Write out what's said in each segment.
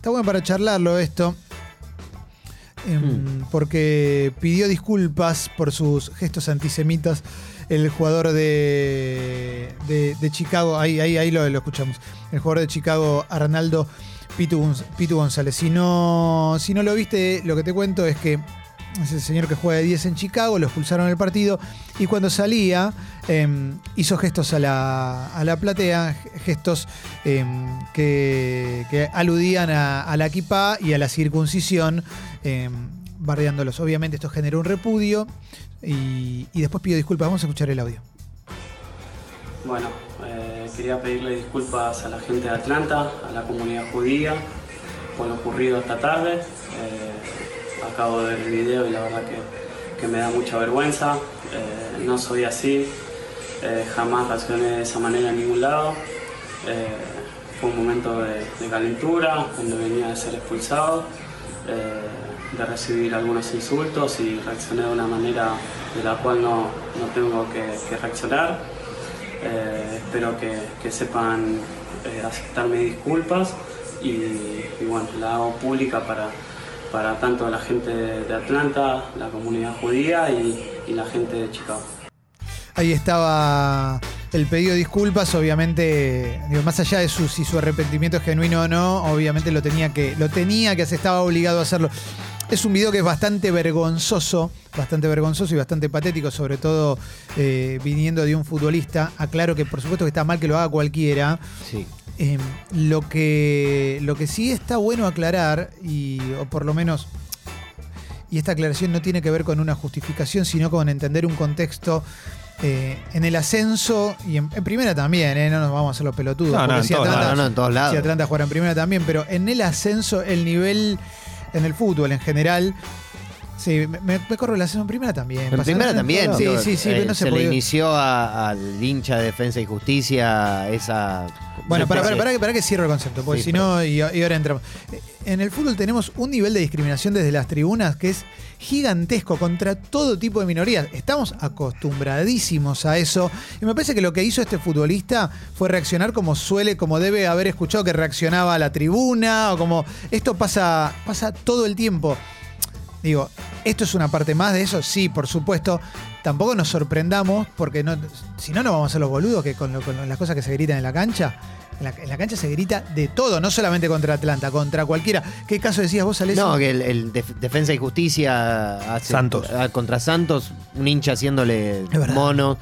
está bueno para charlarlo esto. em, Porque pidió disculpas por sus gestos antisemitas el jugador de, de, de Chicago. Ahí, ahí, ahí lo, lo escuchamos. El jugador de Chicago, Arnaldo Pitu González. Si no, si no lo viste, lo que te cuento es que es el señor que juega de 10 en Chicago, lo expulsaron del partido y cuando salía em, hizo gestos a la, a la platea, gestos em, que, que aludían a, a la equipa y a la circuncisión, em, bardeándolos. Obviamente esto generó un repudio y, y después pidió disculpas. Vamos a escuchar el audio. Bueno, eh, quería pedirle disculpas a la gente de Atlanta, a la comunidad judía, por lo ocurrido esta tarde. Eh, acabo de ver el video y la verdad que, que me da mucha vergüenza. Eh, no soy así, eh, jamás reaccioné de esa manera en ningún lado. Eh, fue un momento de, calentura, donde venía de ser expulsado, eh, de recibir algunos insultos y reaccioné de una manera de la cual no, no tengo que, reaccionar. Espero que, que sepan aceptar mis disculpas y, bueno, la hago pública para, para tanto la gente de Atlanta, la comunidad judía y la gente de Chicago. Ahí estaba el pedido de disculpas, obviamente, digo, más allá de su, si su arrepentimiento es genuino o no, obviamente lo tenía que, lo tenía que hacer, estaba obligado a hacerlo. Es un video que es bastante vergonzoso, bastante vergonzoso y bastante patético, sobre todo eh, viniendo de un futbolista. Aclaro que por supuesto que está mal que lo haga cualquiera. Sí. Eh, lo, que, lo que sí está bueno aclarar, y, o por lo menos, y esta aclaración no tiene que ver con una justificación, sino con entender un contexto eh, en el ascenso y en, en primera también, eh, no nos vamos a hacer los pelotudos. No, no, si todos Atlanta, No, no, en todos lados. si Atlanta juega en primera también, pero en el ascenso, el nivel en el fútbol en general. Sí, me, me- me corro el ascenso en primera también. En primera también. Sí, sí, sí, eh, no se, se le inició al hincha de Defensa y Justicia esa. Bueno, para, para, que- para que cierro el concepto, porque Sí, si no, y, y ahora entramos. En el fútbol tenemos un nivel de discriminación desde las tribunas que es gigantesco contra todo tipo de minorías. Estamos acostumbradísimos a eso. Y me parece que lo que hizo este futbolista fue reaccionar como suele, como debe haber escuchado que reaccionaba a la tribuna, o como. Esto pasa, pasa todo el tiempo. Digo, ¿esto es una parte más de eso? Sí, por supuesto. Tampoco nos sorprendamos, porque no, si no, no vamos a ser los boludos que con, lo- con las cosas que se gritan en la cancha. En la, en la cancha se grita de todo, no solamente contra Atlanta, contra cualquiera. ¿Qué caso decías vos, Alessio? No, que el, el Def- Defensa y Justicia hace- Santos. a- contra Santos, un hincha haciéndole mono.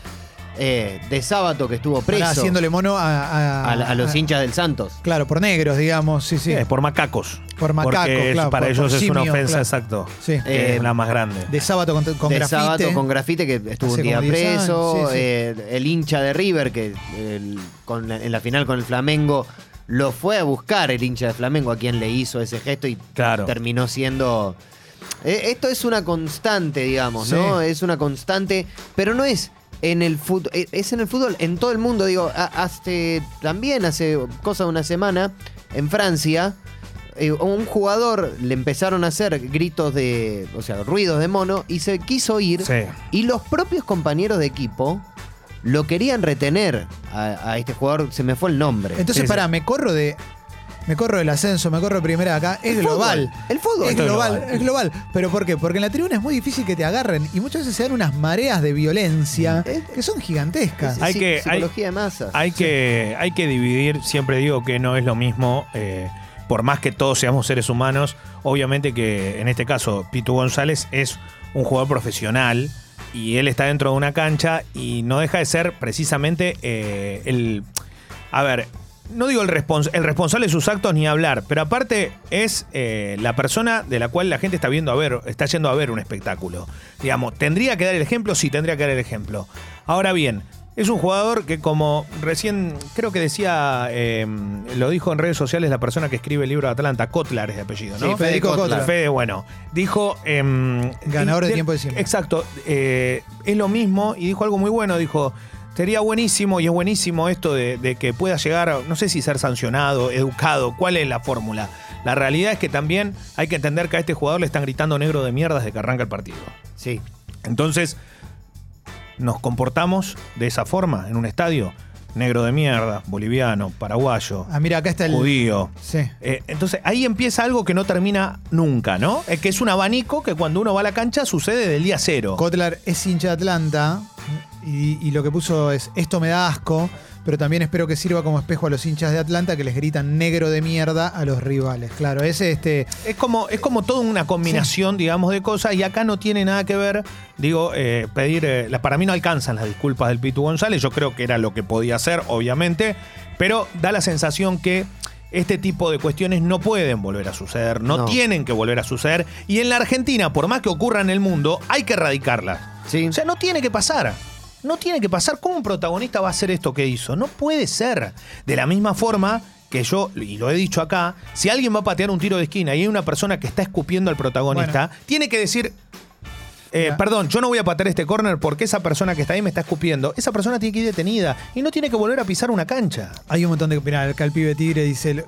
Eh, de sábado que estuvo Pará, preso haciéndole mono a, a- a, a los a- hinchas del Santos. Claro, por negros, digamos, sí, sí. Es por macacos. Por macacos, Porque es- claro, para por- ellos por es una simio, ofensa, claro. exacto. Sí. que Eh, es la más grande. De sábado con, con de grafite. sábado con grafite que estuvo Hace un día como 10 años, preso. sí, sí. eh, el hincha de River que el- con la- en la final con el Flamengo lo fue a buscar el hincha de Flamengo a quien le hizo ese gesto y Claro. terminó siendo. Eh, esto es una constante, digamos, Sí. ¿no? Es una constante, pero no es en el fútbol, es en el fútbol en todo el mundo. Digo, hace también hace cosa de una semana en Francia. eh, a un jugador le empezaron a hacer gritos de, o sea, ruidos de mono y se quiso ir Sí. y los propios compañeros de equipo lo querían retener a, a este jugador, se me fue el nombre. Entonces, Sí, sí. pará, me corro de. Me corro del ascenso, me corro de primera acá. Es El global. fútbol, el fútbol. Es global, global. es global. ¿Pero por qué? Porque en la tribuna es muy difícil que te agarren y muchas veces se dan unas mareas de violencia Eh, que son gigantescas. Hay que- hay- psicología de masas. Hay que, hay que dividir, siempre digo que no es lo mismo, eh, por más que todos seamos seres humanos, obviamente que en este caso Pitu González es un jugador profesional y él está dentro de una cancha y no deja de ser precisamente eh, el... A ver, no digo el, respons- el responsable de sus actos ni hablar, pero aparte es eh, la persona de la cual la gente está viendo a ver, está yendo a ver un espectáculo. Digamos, ¿tendría que dar el ejemplo? Sí, tendría que dar el ejemplo. Ahora bien, es un jugador que como recién, creo que decía, eh, lo dijo en redes sociales la persona que escribe el libro de Atlanta, Kotlar es de apellido, ¿no? Sí, Federico Kotlar. Fede, bueno, dijo... em, Ganador de tiempo de siempre. Exacto, eh, es lo mismo y dijo algo muy bueno, dijo... Sería buenísimo y es buenísimo esto de, de que pueda llegar, no sé si ser sancionado, educado, cuál es la fórmula. La realidad es que también hay que entender que a este jugador le están gritando negro de mierda desde que arranca el partido. Sí. Entonces, nos comportamos de esa forma en un estadio. negro de mierda, boliviano, paraguayo, Ah, mira, acá está el. judío. Sí. Eh, entonces ahí empieza algo que no termina nunca, ¿no? Es que es un abanico que cuando uno va a la cancha sucede del día cero. Kotler es hincha de Atlanta y, y lo que puso es: Esto me da asco, pero también espero que sirva como espejo a los hinchas de Atlanta que les gritan negro de mierda a los rivales. Claro, ese este. Es como, es como toda una combinación, digamos, de cosas y acá no tiene nada que ver, digo, eh, pedir, eh, la- para mí no alcanzan las disculpas del Pitu González, yo creo que era lo que podía hacer, obviamente, pero da la sensación que este tipo de cuestiones no pueden volver a suceder, no, No. tienen que volver a suceder y en la Argentina, por más que ocurra en el mundo, hay que erradicarlas. Sí. O sea, no tiene que pasar. No tiene que pasar. ¿Cómo un protagonista va a hacer esto que hizo? No puede ser. De la misma forma que yo, y lo he dicho acá, si alguien va a patear un tiro de esquina y hay una persona que está escupiendo al protagonista, tiene que decir. Eh, perdón, yo no voy a patear este córner porque esa persona que está ahí me está escupiendo. Esa persona tiene que ir detenida y no tiene que volver a pisar una cancha. Hay un montón de. Mirá, acá el pibe Tigre dice.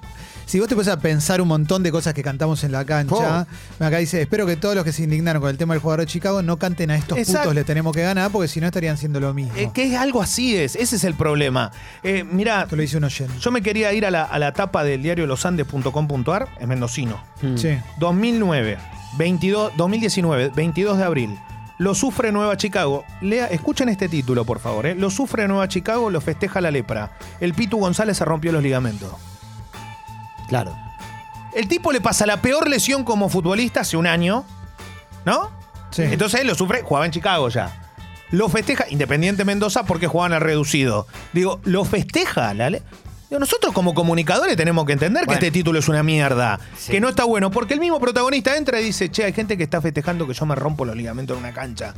Si vos te pones a pensar un montón de cosas que cantamos en la cancha, acá dice, espero que todos los que se indignaron con el tema del jugador de Chicago no canten a estos Exacto. putos, le tenemos que ganar, porque si no estarían haciendo lo mismo. Eh, que es algo así es, ese es el problema. Eh, mira, Esto lo dice un oyente. yo me quería ir a la, a la tapa del diario losandes.com.ar, es mendocino. Sí. 2009, 22, 2019, 22 de abril. Lo sufre Nueva Chicago. Lea, escuchen este título, por favor. ¿eh? Lo sufre Nueva Chicago, lo festeja la lepra. El Pitu González se rompió los ligamentos. Claro. El tipo le pasa la peor lesión como futbolista hace un año, ¿no? Sí. Entonces él lo sufre, jugaba en Chicago ya. Lo festeja Independiente Mendoza porque jugaban al reducido. Digo, lo festeja. La nosotros como comunicadores tenemos que entender Bueno. que este título es una mierda, Sí. que no está bueno, porque el mismo protagonista entra y dice, che, hay gente que está festejando que yo me rompo los ligamentos en una cancha.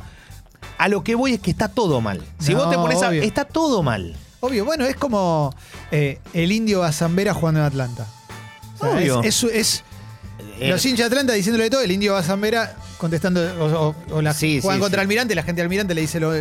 A lo que voy es que está todo mal. Si No, vos te pones a... obvio. Está todo mal. Obvio, bueno, es como eh, el indio Bazambera jugando en Atlanta. O sea, Obvio. Es, es- es- Eh, los hinchas de Atlanta diciéndole todo, el indio Bazambera contestando, o, o- o la, Sí, juegan sí, contra. Almirante, la gente de Almirante le dice lo,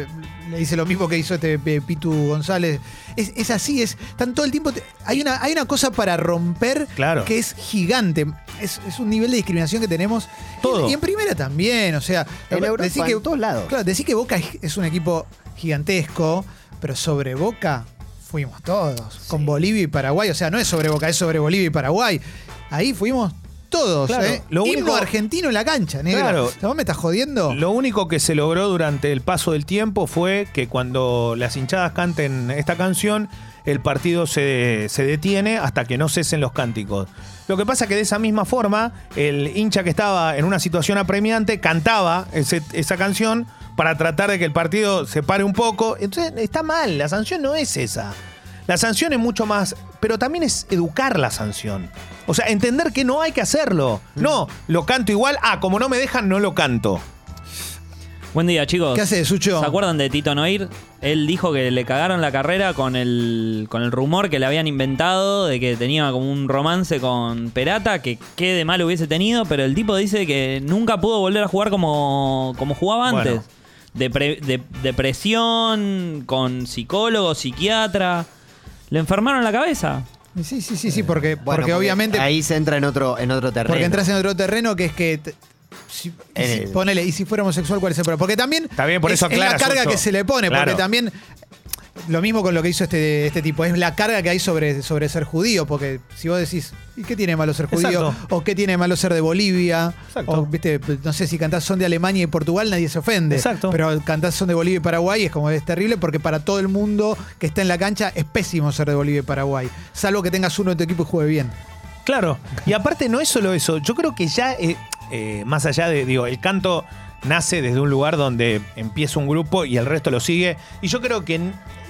le dice lo mismo que hizo este eh, Pitu González. Es, es así, es, están todo el tiempo. te- hay, una, hay una cosa para romper Claro. que es gigante. Es, es un nivel de discriminación que tenemos. Y- Todo. Y, en primera también, o sea, En Europa, decir que, en todos lados. Claro, decir que Boca es, es un equipo gigantesco, pero sobre Boca fuimos todos. Con Bolivia y Paraguay. O sea, no es sobre Boca, es sobre Bolivia y Paraguay. Ahí fuimos todos. Claro, ¿eh? lo Himno único- argentino en la cancha, negro. Claro. ¿Vos me estás jodiendo? Lo único que se logró durante el paso del tiempo fue que cuando las hinchadas canten esta canción, el partido se, se detiene hasta que no cesen los cánticos. Lo que pasa que de esa misma forma, el hincha que estaba en una situación apremiante cantaba ese- esa canción para tratar de que el partido se pare un poco. Entonces está mal, la sanción no es esa. La sanción es mucho más, pero también es educar la sanción. O sea, entender que no hay que hacerlo. No, lo canto igual, ah, como no me dejan, no lo canto. Buen día, chicos. ¿Qué haces, Sucho? ¿Se acuerdan de Tito Noir? Él dijo que le cagaron la carrera con el, con el rumor que le habían inventado de que tenía como un romance con Perata, que qué de mal hubiese tenido, pero el tipo dice que nunca pudo volver a jugar como, como jugaba antes. Bueno. Depre- de- depresión, con psicólogo, psiquiatra. Le enfermaron la cabeza. Sí, sí, sí, sí, porque, Bueno, porque obviamente. Ahí se entra en otro, en otro terreno. Porque entras en otro terreno que es que. te- si- y si- ponele, y si fuera homosexual, ¿cuál es el problema? Porque también. Está bien, por es, eso es la aclara, carga Sucho. que se le pone, Claro. porque también. Lo mismo con lo que hizo este, este tipo, es la carga que hay sobre, sobre ser judío, porque si vos decís, ¿y qué tiene malo ser judío? Exacto. ¿O qué tiene malo ser de Bolivia? Exacto. O, viste, no sé, si cantás son de Alemania y Portugal, nadie se ofende. Exacto. Pero cantás son de Bolivia y Paraguay, es como es terrible, porque para todo el mundo que está en la cancha es pésimo ser de Bolivia y Paraguay. Salvo que tengas uno de tu equipo y juegue bien. Claro. Y aparte no es solo eso. Yo creo que ya, eh, eh, más allá de, digo, el canto nace desde un lugar donde empieza un grupo y el resto lo sigue. Y yo creo que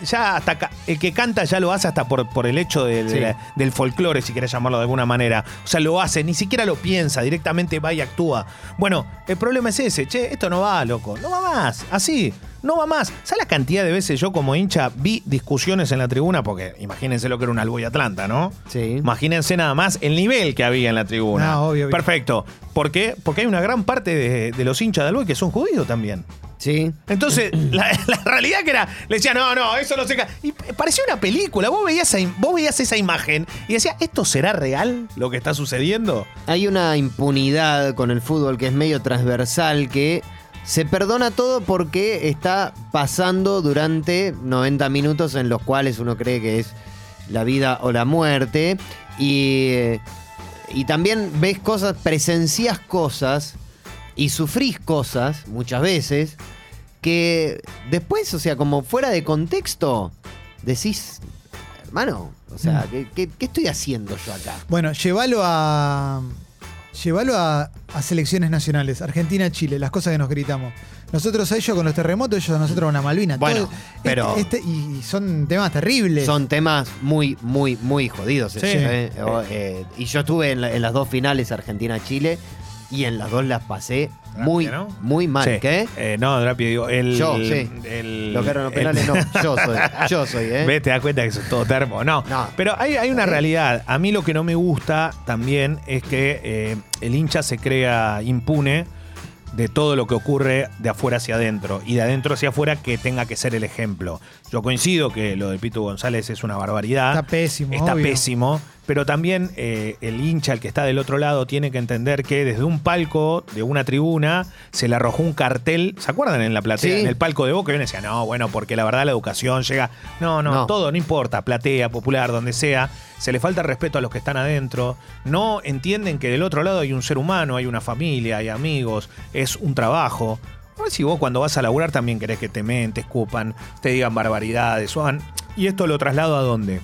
ya hasta el que canta ya lo hace hasta por, por el hecho de- de Sí. la- del folclore, si querés llamarlo de alguna manera. O sea, lo hace, ni siquiera lo piensa, directamente va y actúa. Bueno, el problema es ese, che, esto no va, loco, no va más, así, no va más. ¿Sabes la cantidad de veces yo como hincha vi discusiones en la tribuna? Porque imagínense lo que era un Alboy Atlanta, ¿no? Sí. Imagínense nada más el nivel que había en la tribuna. Ah, obvio, obvio. Perfecto. ¿Por qué? Porque hay una gran parte de, de los hinchas de Alboy que son judíos también. Sí. Entonces, la, la realidad que era, le decía, no, no, eso no se ca-". Y parecía una película. Vos veías, vos veías esa imagen y decías, ¿esto será real lo que está sucediendo? Hay una impunidad con el fútbol que es medio transversal que se perdona todo porque está pasando durante 90 minutos en los cuales uno cree que es la vida o la muerte. Y, eh, y también ves cosas, presencias cosas y sufrís cosas muchas veces que después, o sea, como fuera de contexto, decís, hermano, o sea, Mm. ¿qué, qué, qué estoy haciendo yo acá? Bueno, llévalo a. Llévalo a, a selecciones nacionales, Argentina, Chile, las cosas que nos gritamos. Nosotros a ellos con los terremotos, ellos a nosotros con la Malvina. Bueno, Todo- pero- este- este- y son temas terribles. Son temas muy, muy, muy jodidos. Sí. eh, eh, y yo estuve en, la- en las dos finales Argentina-Chile y en las dos las pasé muy, ¿no? muy mal. Sí. ¿Qué? Eh, no, Drapi, digo, el. Yo, sí. el- Lo que eran los el- penales, no. Yo soy. Yo soy, ¿eh? Ves, te das cuenta que eso es todo termo. No, No. pero hay, hay una ¿Eh? realidad. A mí lo que no me gusta también es que eh, el hincha se crea impune de todo lo que ocurre de afuera hacia adentro y de adentro hacia afuera que tenga que ser el ejemplo. Yo coincido que lo de Pito González es una barbaridad. Está pésimo, Está obvio. pésimo. Pero también eh, el hincha, el que está del otro lado, tiene que entender que desde un palco de una tribuna se le arrojó un cartel. ¿Se acuerdan en la platea? Sí. En el palco de Boca, y uno decía, no, bueno, porque la verdad la educación llega. No, no, No. todo, no importa, platea, popular, donde sea. Se le falta respeto a los que están adentro. No entienden que del otro lado hay un ser humano, hay una familia, hay amigos, es un trabajo. A ver si vos cuando vas a laburar también querés que te men, te escupan, te digan barbaridades. o Y esto lo traslado a dónde?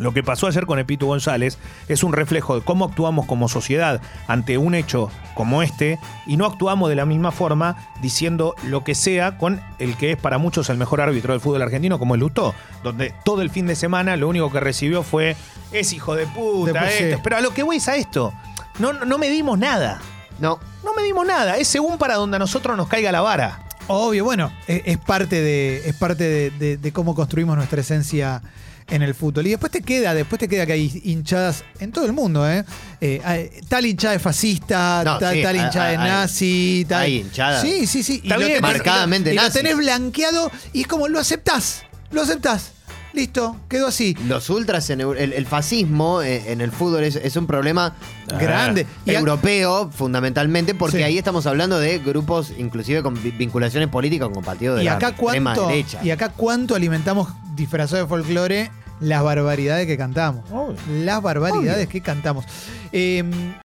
Lo que pasó ayer con Epito González es un reflejo de cómo actuamos como sociedad ante un hecho como este y no actuamos de la misma forma diciendo lo que sea con el que es para muchos el mejor árbitro del fútbol argentino como el Lustó, donde todo el fin de semana lo único que recibió fue es hijo de puta, Después sí. esto". pero a lo que voy es a esto, no, no medimos nada, No. no medimos nada, es según para donde a nosotros nos caiga la vara. Obvio, bueno, es, es parte de, es parte de, de- de cómo construimos nuestra esencia en el fútbol. Y después te queda, después te queda que hay hinchadas en todo el mundo, ¿eh? Eh, hay- tal hinchada es fascista, No, tal, sí, tal hay- hinchada es hay- nazi, tal. hay hinchadas. Sí, sí, sí. Está lo tenés- marcadamente y lo nazi. tenés blanqueado y es como lo aceptás. Lo aceptás. Listo, quedó así. Los ultras, en el, el fascismo eh, en el fútbol es, es un problema Grande. Y a- europeo, fundamentalmente, porque Sí. ahí estamos hablando de grupos, inclusive con vi- vinculaciones políticas con partidos de y la acá extrema cuánto derecha. y acá cuánto alimentamos disfrazado de folclore las barbaridades que cantamos. Obvio. las barbaridades que cantamos. Eh,